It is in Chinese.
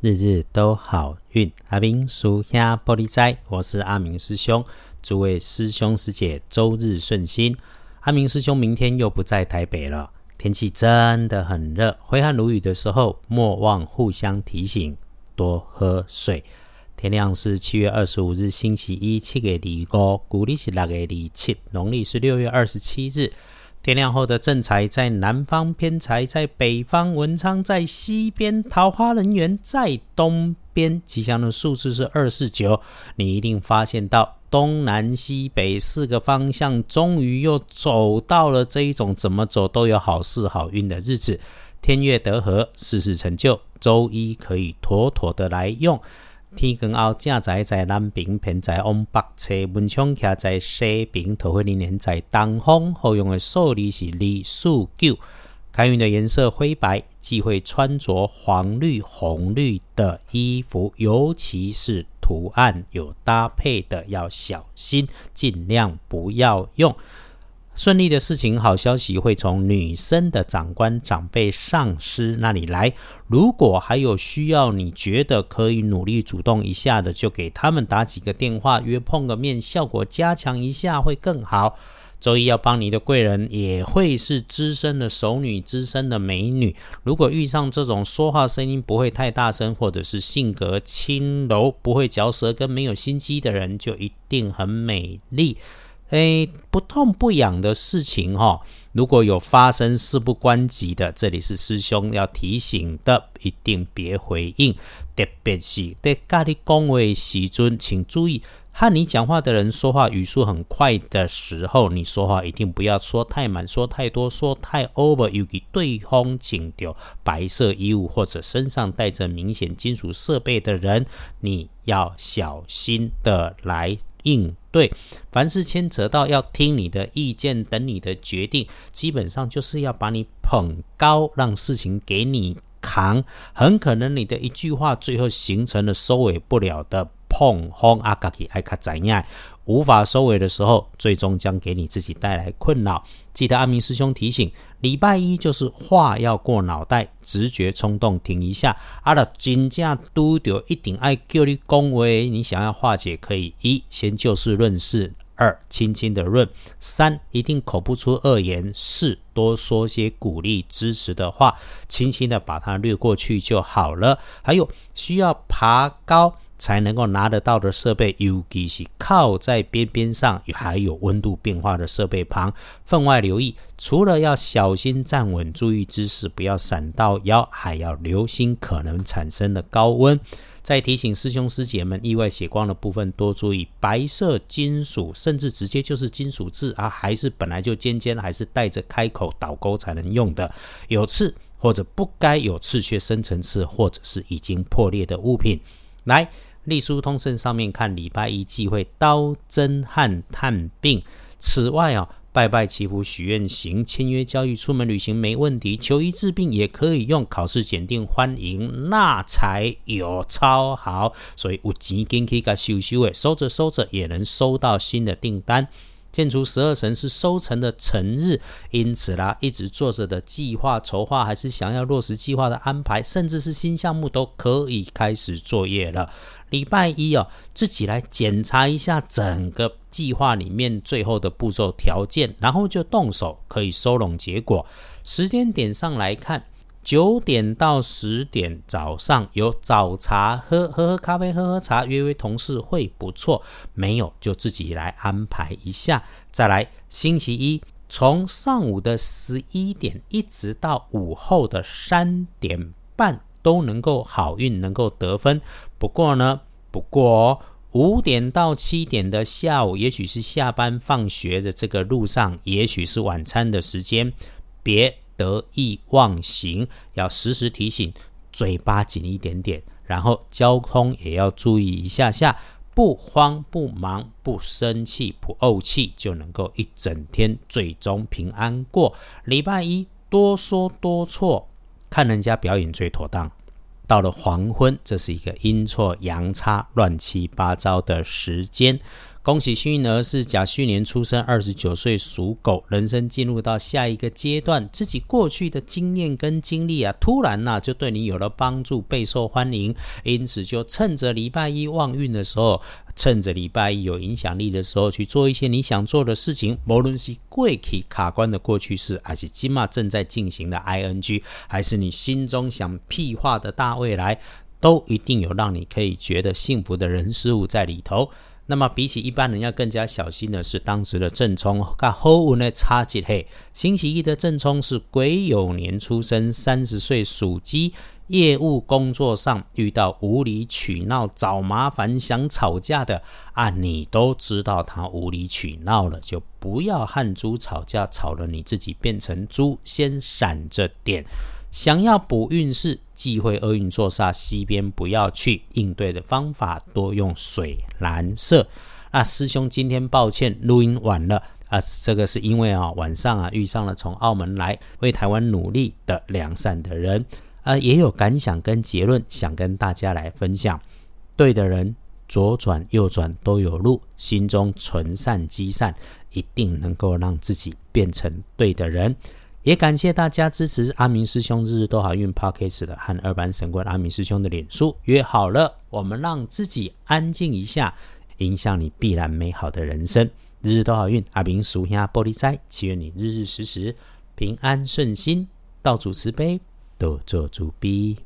日日都好运。阿明属下玻璃斋，我是阿明师兄。诸位师兄师姐，周日顺心。阿明师兄明天又不在台北了，天气真的很热，挥汗如雨的时候，莫忘互相提醒，多喝水。天亮是七月二十五日，星期一，七月二五，古历是六月二七，农历是六月二十七日。天亮后的正财在南方，偏财在北方，文昌在西边，桃花人缘在东边。吉祥的数字是二四九。你一定发现到东南西北四个方向，终于又走到了这一种怎么走都有好事好运的日子。天月得和，事事成就。周一可以妥妥的来用。天光后，正在在南边，偏在往北侧，文昌徛在西边，桃花林连在东方。好用的数字是二、四、九。开运的颜色灰白，忌讳穿着黄绿、红绿的衣服，尤其是图案有搭配的要小心，尽量不要用。顺利的事情，好消息会从女生的长官、长辈、上司那里来。如果还有需要，你觉得可以努力主动一下的，就给他们打几个电话，约碰个面，效果加强一下会更好。周一要帮你的贵人，也会是资深的熟女、资深的美女。如果遇上这种说话声音不会太大声，或者是性格轻柔、不会嚼舌根、没有心机的人，就一定很美丽。哎，不痛不痒的事情哈，如果有发生事不关己的，这里是师兄要提醒的，一定别回应。特别是对家里恭维喜尊，请注意，和你讲话的人说话语速很快的时候，你说话一定不要说太满、说太多、说太 over，尤其对方请掉白色衣物或者身上带着明显金属设备的人，你要小心的来。应对，凡是牵扯到要听你的意见、等你的决定，基本上就是要把你捧高，让事情给你扛。很可能你的一句话，最后形成了收尾不了的碰轰阿卡奇艾卡怎样？无法收尾的时候，最终将给你自己带来困扰。记得阿明师兄提醒，礼拜一就是话要过脑袋，直觉冲动停一下。阿拉真正都丢一定爱叫你恭维，你想要化解可以一先就事论事，二轻轻的润，三一定口不出恶言，四多说些鼓励支持的话，轻轻的把它略过去就好了。还有需要爬高。才能够拿得到的设备，尤其是靠在边边上，还有温度变化的设备旁，分外留意。除了要小心站稳，注意姿势，不要闪到腰，还要留心可能产生的高温。再提醒师兄师姐们，意外血光的部分多注意白色金属，甚至直接就是金属质啊，还是本来就尖尖，还是带着开口导钩才能用的，有刺或者不该有刺却深层次，或者是已经破裂的物品，来。隶书通胜上面看，礼拜一忌讳刀针和探病。此外啊，拜拜祈福许愿行，签约交易出门旅行没问题。求医治病也可以用，考试检定欢迎，那才有超好。所以有钱跟可以个收收诶，收着收着也能收到新的订单。建除十二神是收成的成日，因此啦，一直做着的计划筹划，还是想要落实计划的安排，甚至是新项目都可以开始作业了。礼拜一哦，自己来检查一下整个计划里面最后的步骤条件，然后就动手，可以收拢结果。时间点上来看，九点到十点早上有早茶喝，喝喝咖啡，喝喝茶，约约同事会不错。没有就自己来安排一下。再来，星期一从上午的十一点一直到午后的三点半。都能够好运，能够得分。不过呢，不过五点到七点的下午，也许是下班放学的这个路上，也许是晚餐的时间，别得意忘形，要时时提醒，嘴巴紧一点点。然后交通也要注意一下下，不慌不忙，不生气，不怄气，就能够一整天最终平安过。礼拜一多说多错。看人家表演最妥当。到了黄昏，这是一个阴错阳差、乱七八糟的时间。恭喜幸运儿是甲戌年出生，二十九岁属狗，人生进入到下一个阶段，自己过去的经验跟经历啊，突然呐就对你有了帮助，备受欢迎，因此就趁着礼拜一旺运的时候，趁着礼拜一有影响力的时候，去做一些你想做的事情，无论是过去卡关的过去式，还是今嘛正在进行的 ing，还是你心中想屁话的大未来，都一定有让你可以觉得幸福的人事物在里头。那么比起一般人要更加小心的是，当时的正冲跟后运的差距。嘿，星期一的正冲是癸酉年出生，三十岁属鸡，业务工作上遇到无理取闹、找麻烦、想吵架的啊，你都知道他无理取闹了，就不要和猪吵架，吵了你自己变成猪，先闪着点。想要补运势，忌讳厄运坐煞，西边不要去。应对的方法多用水蓝色。那师兄今天抱歉录音晚了啊，这个是因为啊晚上啊遇上了从澳门来为台湾努力的良善的人啊，也有感想跟结论想跟大家来分享。对的人左转右转都有路，心中存善积善，一定能够让自己变成对的人。也感谢大家支持阿明师兄日日都好运 Podcast 的和二班神棍阿明师兄的脸书约好了，我们让自己安静一下，影响你必然美好的人生。日日都好运，阿明属下玻璃斋，祈愿你日日时时平安顺心，道主慈悲，多做主逼。